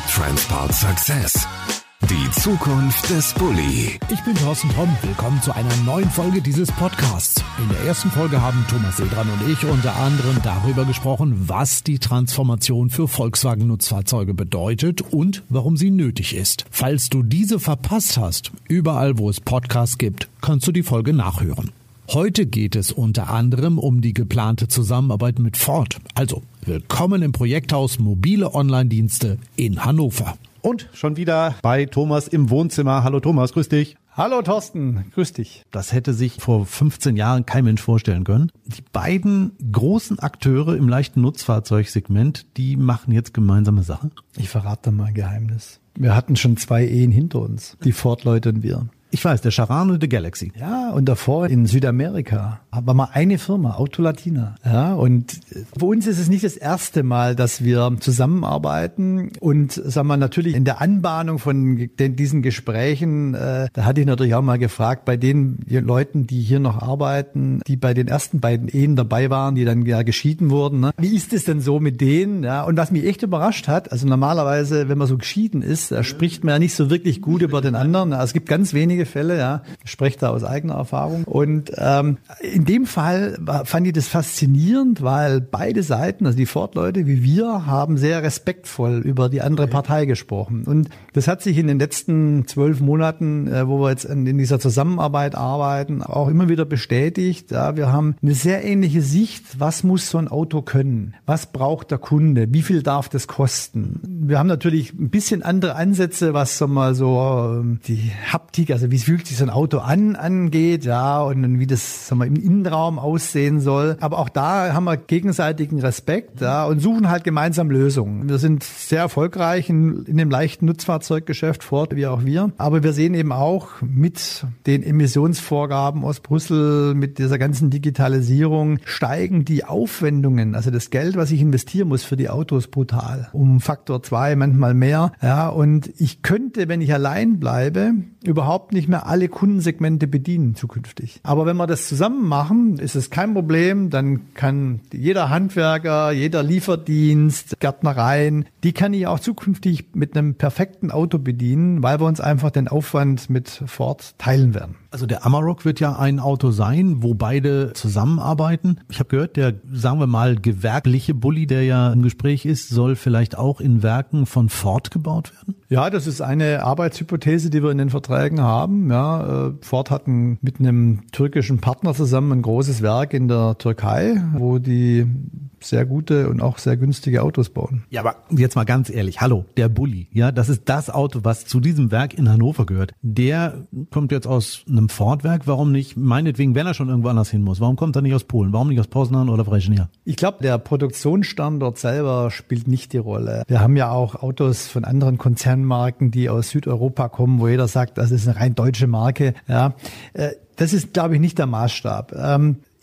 Transport Success. Die Zukunft des Bulli. Ich bin Thorsten Tromm. Willkommen zu einer neuen Folge dieses Podcasts. In der ersten Folge haben Thomas Sedran und ich unter anderem darüber gesprochen, was die Transformation für Volkswagen Nutzfahrzeuge bedeutet und warum sie nötig ist. Falls du diese verpasst hast, überall wo es Podcasts gibt, kannst du die Folge nachhören. Heute geht es unter anderem um die geplante Zusammenarbeit mit Ford. Also, willkommen im Projekthaus Mobile Online-Dienste in Hannover. Und schon wieder bei Thomas im Wohnzimmer. Hallo Thomas, grüß dich. Hallo Thorsten, grüß dich. Das hätte sich vor 15 Jahren kein Mensch vorstellen können. Die beiden großen Akteure im leichten Nutzfahrzeugsegment, die machen jetzt gemeinsame Sache. Ich verrate mal ein Geheimnis. Wir hatten schon zwei Ehen hinter uns, die Ford-Leute und wir. Ich weiß, der Charan und der Galaxy. Ja, und davor in Südamerika war mal eine Firma, Autolatina. Ja, und für uns ist es nicht das erste Mal, dass wir zusammenarbeiten und sagen wir natürlich in der Anbahnung von den, diesen Gesprächen, äh, da hatte ich natürlich auch mal gefragt, bei den Leuten, die hier noch arbeiten, die bei den ersten beiden Ehen dabei waren, die dann ja geschieden wurden, ne? wie ist es denn so mit denen? Ja, und was mich echt überrascht hat, also normalerweise, wenn man so geschieden ist, da spricht man ja nicht so wirklich gut über den anderen. Es gibt ganz wenige Fälle, ja. Ich spreche da aus eigener Erfahrung. Und ähm, in dem Fall fand ich das faszinierend, weil beide Seiten, also die Ford-Leute wie wir, haben sehr respektvoll über die andere Partei gesprochen. Und das hat sich in den letzten zwölf Monaten, äh, wo wir jetzt in, in, dieser Zusammenarbeit arbeiten, auch immer wieder bestätigt. Ja, wir haben eine sehr ähnliche Sicht. Was muss so ein Auto können? Was braucht der Kunde? Wie viel darf das kosten? Wir haben natürlich ein bisschen andere Ansätze, was so mal so ähm, die Haptik, also wie fühlt sich so ein Auto an, angeht, ja, und wie das sagen wir, im Innenraum aussehen soll. Aber auch da haben wir gegenseitigen Respekt, ja, und suchen halt gemeinsam Lösungen. Wir sind sehr erfolgreich in, in dem leichten Nutzfahrzeuggeschäft, Ford wie auch wir. Aber wir sehen eben auch mit den Emissionsvorgaben aus Brüssel, mit dieser ganzen Digitalisierung steigen die Aufwendungen, also das Geld, was ich investieren muss für die Autos brutal. Um Faktor zwei, manchmal mehr. Ja, und ich könnte, wenn ich allein bleibe, überhaupt nicht mehr alle Kundensegmente bedienen zukünftig. Aber wenn wir das zusammen machen, ist es kein Problem. Dann kann jeder Handwerker, jeder Lieferdienst, Gärtnereien, die kann ich auch zukünftig mit einem perfekten Auto bedienen, weil wir uns einfach den Aufwand mit Ford teilen werden. Also der Amarok wird ja ein Auto sein, wo beide zusammenarbeiten. Ich habe gehört, der, sagen wir mal, gewerbliche Bulli, der ja im Gespräch ist, soll vielleicht auch in Werken von Ford gebaut werden? Ja, das ist eine Arbeitshypothese, die wir in den Verträgen haben. Ja, äh, Ford hat ein, mit einem türkischen Partner zusammen ein großes Werk in der Türkei, wo die sehr gute und auch sehr günstige Autos bauen. Ja, aber jetzt mal ganz ehrlich, hallo, der Bulli, ja, das ist das Auto, was zu diesem Werk in Hannover gehört. Der kommt jetzt aus einem Ford-Werk, warum nicht, meinetwegen, wenn er schon irgendwo anders hin muss, warum kommt er nicht aus Polen, warum nicht aus Poznan oder Brezhnev? Ich glaube, der Produktionsstandort selber spielt nicht die Rolle. Wir haben ja auch Autos von anderen Konzernmarken, die aus Südeuropa kommen, wo jeder sagt, das ist eine rein deutsche Marke, ja. Äh, das ist, glaube ich, nicht der Maßstab.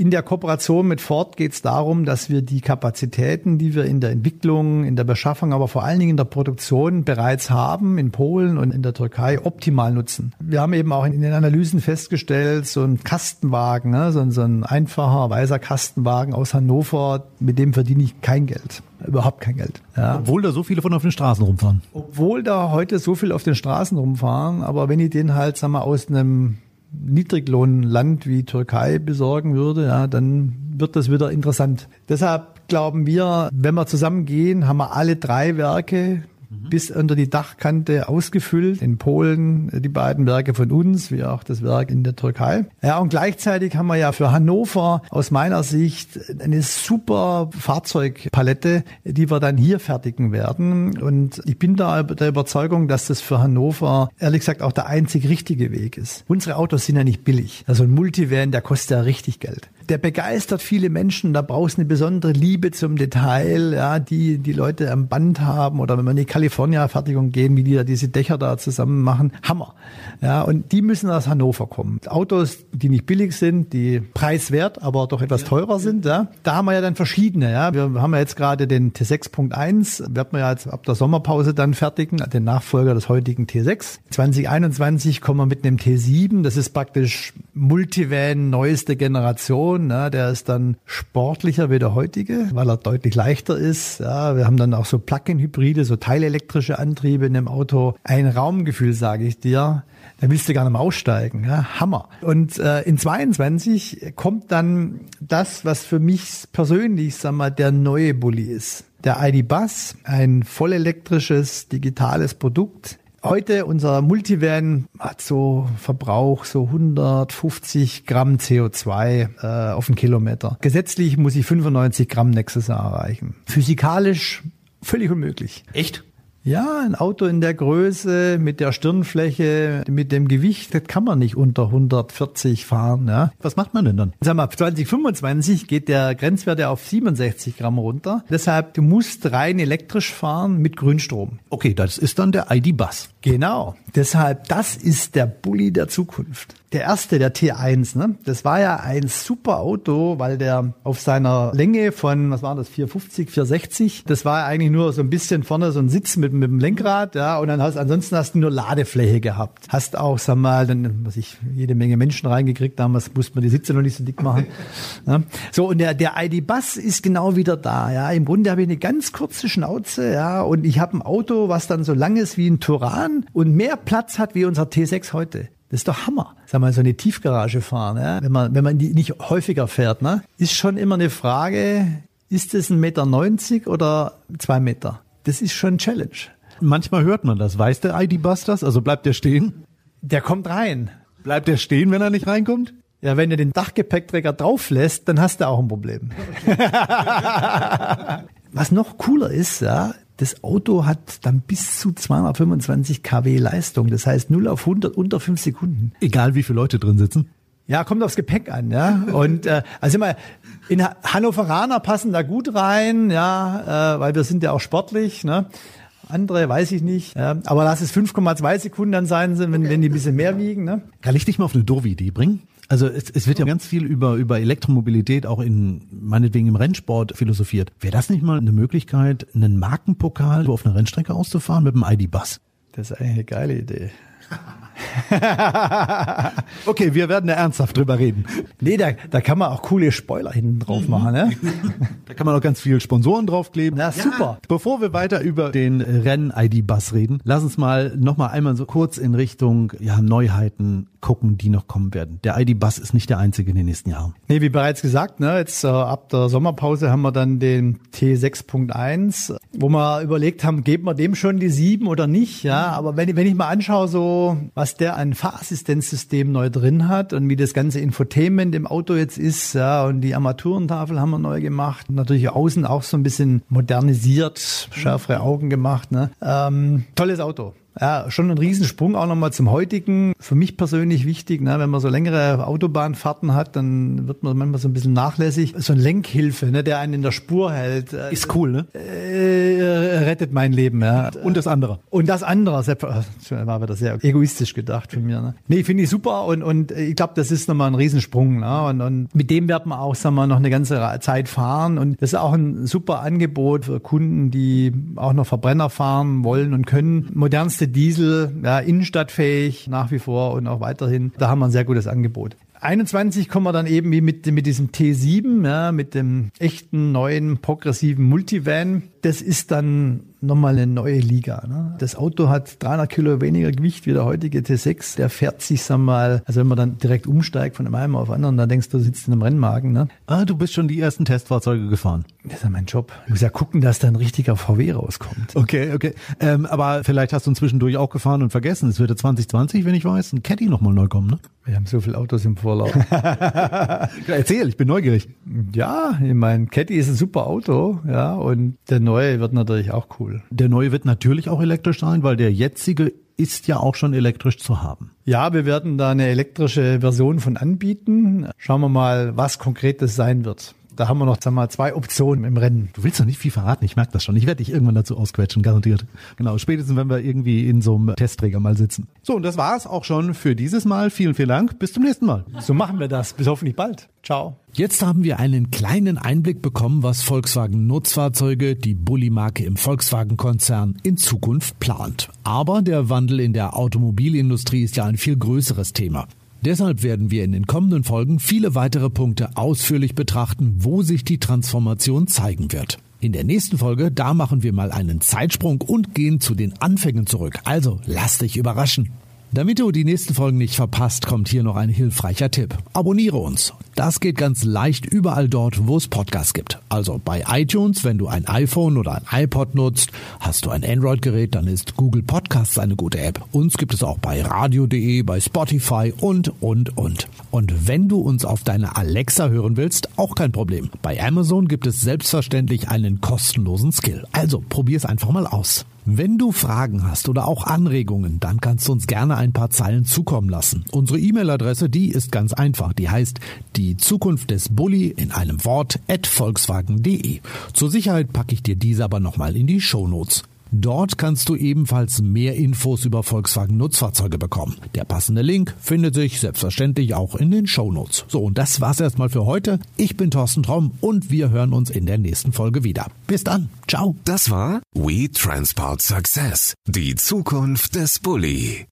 In der Kooperation mit Ford geht es darum, dass wir die Kapazitäten, die wir in der Entwicklung, in der Beschaffung, aber vor allen Dingen in der Produktion bereits haben, in Polen und in der Türkei, optimal nutzen. Wir haben eben auch in den Analysen festgestellt, so ein Kastenwagen, ne, so, ein, so ein einfacher, weißer Kastenwagen aus Hannover, mit dem verdiene ich kein Geld. Überhaupt kein Geld. Ja. Obwohl da so viele von auf den Straßen rumfahren. Obwohl da heute so viel auf den Straßen rumfahren, aber wenn ich den halt, sagen wir, aus einem Niedriglohnland wie Türkei besorgen würde, ja, dann wird das wieder interessant. Deshalb glauben wir, wenn wir zusammengehen, haben wir alle drei Werke bis unter die Dachkante ausgefüllt. In Polen die beiden Werke von uns, wie auch das Werk in der Türkei. Ja, und gleichzeitig haben wir ja für Hannover aus meiner Sicht eine super Fahrzeugpalette, die wir dann hier fertigen werden. Und ich bin da der Überzeugung, dass das für Hannover ehrlich gesagt auch der einzig richtige Weg ist. Unsere Autos sind ja nicht billig. Also ein Multivan, der kostet ja richtig Geld der begeistert viele Menschen. Da brauchst du eine besondere Liebe zum Detail, ja, die die Leute am Band haben oder wenn wir in die California-Fertigung gehen, wie die da diese Dächer da zusammen machen. Hammer. Ja, und die müssen aus Hannover kommen. Autos, die nicht billig sind, die preiswert, aber doch etwas teurer sind, ja. Da haben wir ja dann verschiedene, ja. Wir haben ja jetzt gerade den T6.1, werden wir ja jetzt ab der Sommerpause dann fertigen, den Nachfolger des heutigen T6. 2021 kommen wir mit einem T7, das ist praktisch Multivan neueste Generation. Ne? Der ist dann sportlicher wie der heutige, weil er deutlich leichter ist. Ja, wir haben dann auch so Plug-in-Hybride, so teilelektrische Antriebe in dem Auto. Ein Raumgefühl, sage ich dir. Da willst du gar nicht mehr aussteigen. Ja? Hammer. Und äh, in 22 kommt dann das, was für mich persönlich, sag mal, der neue Bulli ist. Der ID Bus, ein vollelektrisches, digitales Produkt, Heute unser Multivan hat so Verbrauch so 150 Gramm CO2 äh, auf den Kilometer. Gesetzlich muss ich 95 Gramm nächstes Jahr erreichen. Physikalisch völlig unmöglich. Echt? Ja, ein Auto in der Größe, mit der Stirnfläche, mit dem Gewicht, das kann man nicht unter 140 fahren. Ja. Was macht man denn dann? Sag mal, 2025 geht der Grenzwert auf 67 Gramm runter. Deshalb, du musst rein elektrisch fahren mit Grünstrom. Okay, das ist dann der ID-Bus. Genau. Deshalb, das ist der Bulli der Zukunft. Der erste, der T1, ne? Das war ja ein super Auto, weil der auf seiner Länge von, was war das, 450, 460, das war ja eigentlich nur so ein bisschen vorne so ein Sitz mit, mit dem Lenkrad, ja, und dann hast, ansonsten hast du nur Ladefläche gehabt. Hast auch, sag mal, dann, was ich, jede Menge Menschen reingekriegt, damals musste man die Sitze noch nicht so dick machen. Ja. So, und der, der ID-Bus ist genau wieder da, ja. Im Grunde habe ich eine ganz kurze Schnauze, ja, und ich habe ein Auto, was dann so lang ist wie ein Turan und mehr Platz hat wie unser T6 heute. Das ist doch Hammer. Sag mal, so eine Tiefgarage fahren, ja? wenn man, wenn man die nicht häufiger fährt, ne? ist schon immer eine Frage, ist es ein Meter neunzig oder zwei Meter? Das ist schon ein Challenge. Manchmal hört man das. Weiß der ID-Bus das? Also bleibt der stehen? Der kommt rein. Bleibt der stehen, wenn er nicht reinkommt? Ja, wenn du den Dachgepäckträger drauf lässt, dann hast du auch ein Problem. Was noch cooler ist, ja, das Auto hat dann bis zu 225 kW Leistung. Das heißt 0 auf 100 unter 5 Sekunden. Egal wie viele Leute drin sitzen. Ja, kommt aufs Gepäck an, ja. Und äh, also immer in Hannoveraner passen da gut rein, ja, äh, weil wir sind ja auch sportlich, ne? Andere weiß ich nicht. Ja, aber lass es 5,2 Sekunden dann sein, wenn, wenn die ein bisschen mehr wiegen. Ne? Kann ich dich mal auf eine doofe Idee bringen? Also es, es wird ja ganz viel über, über Elektromobilität auch in, meinetwegen im Rennsport philosophiert. Wäre das nicht mal eine Möglichkeit, einen Markenpokal auf einer Rennstrecke auszufahren mit dem ID-Bus? Das ist eigentlich eine geile Idee. okay, wir werden da ernsthaft drüber reden. Nee, da, da kann man auch coole Spoiler hinten drauf machen, ne? da kann man auch ganz viele Sponsoren draufkleben. Na, super. Bevor wir weiter über den Renn-ID-Bus reden, lass uns mal noch mal einmal so kurz in Richtung ja, Neuheiten gucken, die noch kommen werden. Der ID-Bus ist nicht der einzige in den nächsten Jahren. Nee, wie bereits gesagt, ne, jetzt äh, ab der Sommerpause haben wir dann den T6.1, wo wir überlegt haben, geben wir dem schon die 7 oder nicht, ja, aber wenn, wenn ich mal anschaue, so was der ein Fahrassistenzsystem neu drin hat und wie das ganze Infotainment im Auto jetzt ist, ja, und die Armaturentafel haben wir neu gemacht, natürlich außen auch so ein bisschen modernisiert, schärfere Augen gemacht, ne. Ähm, tolles Auto. Ja, schon ein Riesensprung auch nochmal zum heutigen. Für mich persönlich wichtig, ne, wenn man so längere Autobahnfahrten hat, dann wird man manchmal so ein bisschen nachlässig. So ein Lenkhilfe, ne, der einen in der Spur hält. Äh, Ist cool, ne? Äh, rettet mein Leben, ja. Und das andere. Und das andere, war wieder sehr egoistisch gedacht von mir. Ne? Nee, finde ich super und, und ich glaube, das ist nochmal ein Riesensprung. Ne? Und, und mit dem wird man auch, sagen wir, noch eine ganze Zeit fahren. Und das ist auch ein super Angebot für Kunden, die auch noch Verbrenner fahren wollen und können. Modernste Diesel, ja, innenstadtfähig nach wie vor und auch weiterhin. Da haben wir ein sehr gutes Angebot. 21 kommen wir dann eben wie mit, mit diesem T7, ja, mit dem echten neuen progressiven Multivan. Das ist dann nochmal eine neue Liga. Ne? Das Auto hat 300 Kilo weniger Gewicht wie der heutige T6. Der fährt sich, sag mal, also wenn man dann direkt umsteigt von einem auf anderen, dann denkst du, du sitzt in einem Rennwagen. Ne? Ah, du bist schon die ersten Testfahrzeuge gefahren. Das ist ja mein Job. Ich muss ja gucken, dass da ein richtiger VW rauskommt. Okay, okay. Ähm, aber vielleicht hast du ihn zwischendurch auch gefahren und vergessen. Es wird 2020, wenn ich weiß, ein Caddy nochmal neu kommen, ne? Wir haben so viele Autos im Vorlauf. Erzähl, ich bin neugierig. Ja, ich meine, Caddy ist ein super Auto, ja, und der neue wird natürlich auch cool. Der neue wird natürlich auch elektrisch sein, weil der jetzige ist ja auch schon elektrisch zu haben. Ja, wir werden da eine elektrische Version von anbieten. Schauen wir mal, was konkret das sein wird. Da haben wir noch sag mal, zwei Optionen im Rennen. Du willst doch nicht viel verraten, ich merke das schon. Ich werde dich irgendwann dazu ausquetschen, garantiert. Genau, spätestens wenn wir irgendwie in so einem Testträger mal sitzen. So, und das war es auch schon für dieses Mal. Vielen, vielen Dank. Bis zum nächsten Mal. So machen wir das. Bis hoffentlich bald. Ciao. Jetzt haben wir einen kleinen Einblick bekommen, was Volkswagen Nutzfahrzeuge, die Bulli-Marke im Volkswagen-Konzern, in Zukunft plant. Aber der Wandel in der Automobilindustrie ist ja ein viel größeres Thema. Deshalb werden wir in den kommenden Folgen viele weitere Punkte ausführlich betrachten, wo sich die Transformation zeigen wird. In der nächsten Folge, da machen wir mal einen Zeitsprung und gehen zu den Anfängen zurück. Also lass dich überraschen. Damit du die nächsten Folgen nicht verpasst, kommt hier noch ein hilfreicher Tipp. Abonniere uns. Das geht ganz leicht überall dort, wo es Podcasts gibt. Also bei iTunes, wenn du ein iPhone oder ein iPod nutzt, hast du ein Android-Gerät, dann ist Google Podcasts eine gute App. Uns gibt es auch bei radio.de, bei Spotify und, und, und. Und wenn du uns auf deine Alexa hören willst, auch kein Problem. Bei Amazon gibt es selbstverständlich einen kostenlosen Skill. Also probier's einfach mal aus. Wenn du Fragen hast oder auch Anregungen, dann kannst du uns gerne ein paar Zeilen zukommen lassen. Unsere E-Mail-Adresse, die ist ganz einfach. Die heißt die Zukunft des Bulli in einem Wort at volkswagen.de. Zur Sicherheit packe ich dir diese aber nochmal in die Shownotes. Dort kannst du ebenfalls mehr Infos über Volkswagen Nutzfahrzeuge bekommen. Der passende Link findet sich selbstverständlich auch in den Shownotes. So, und das war's erstmal für heute. Ich bin Thorsten Tromm und wir hören uns in der nächsten Folge wieder. Bis dann. Ciao. Das war We Transport Success. Die Zukunft des Bulli.